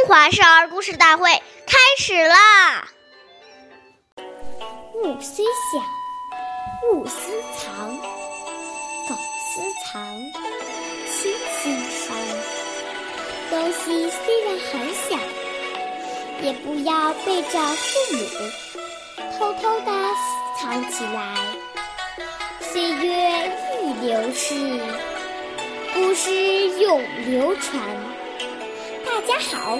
中华少儿故事大会开始啦！物虽小，勿私藏；苟私藏，亲心伤。东西虽然很小，也不要背着父母偷偷的藏起来。岁月易流逝，故事永流传。大家好，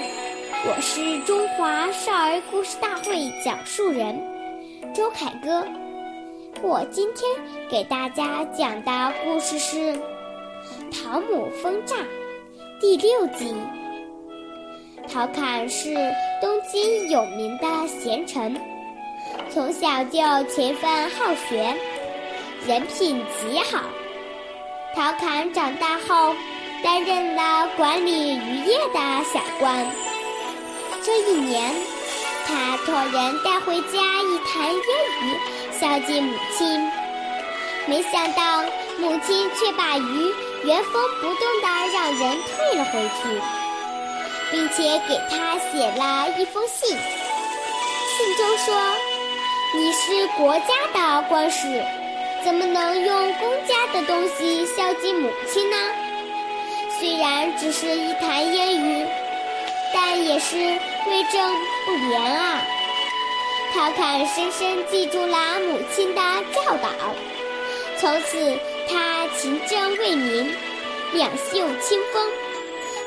我是中华少儿故事大会讲述人周凯歌。我今天给大家讲的故事是《陶母风诈》第六集。陶侃是东京有名的贤臣，从小就勤奋好学，人品极好。陶侃长大后。担任了管理渔业的小官。这一年，他托人带回家一坛腌鱼，孝敬母亲。没想到，母亲却把鱼原封不动地让人退了回去，并且给他写了一封信。信中说：“你是国家的官士，怎么能用公家的东西孝敬母亲呢？”虽然只是一坛烟鱼，但也是为政不廉啊！陶侃深深记住了母亲的教导，从此他勤政为民，两袖清风，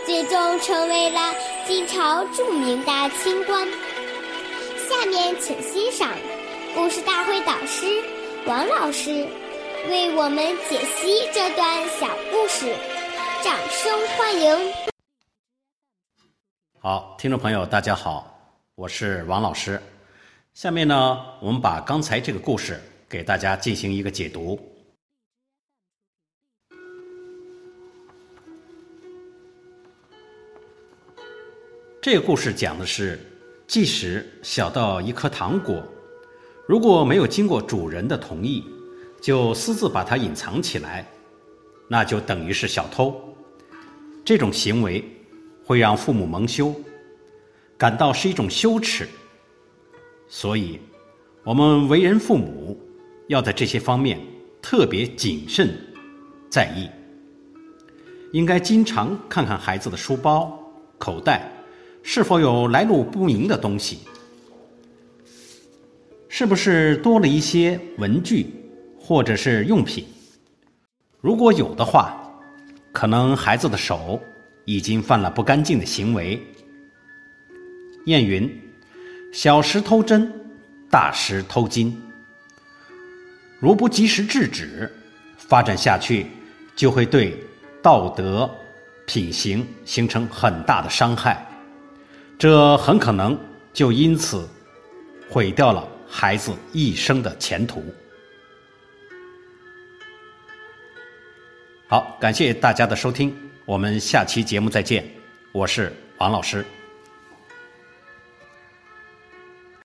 最终成为了晋朝著名的清官。下面请欣赏故事大会导师王老师为我们解析这段小故事。掌声欢迎！好，听众朋友，大家好，我是王老师。下面呢，我们把刚才这个故事给大家进行一个解读。这个故事讲的是，即使小到一颗糖果，如果没有经过主人的同意，就私自把它隐藏起来，那就等于是小偷。这种行为会让父母蒙羞，感到是一种羞耻。所以，我们为人父母要在这些方面特别谨慎在意。应该经常看看孩子的书包、口袋是否有来路不明的东西，是不是多了一些文具或者是用品。如果有的话，可能孩子的手已经犯了不干净的行为。谚云：“小时偷针，大时偷金。”如不及时制止，发展下去就会对道德品行形成很大的伤害，这很可能就因此毁掉了孩子一生的前途。好，感谢大家的收听，我们下期节目再见，我是王老师。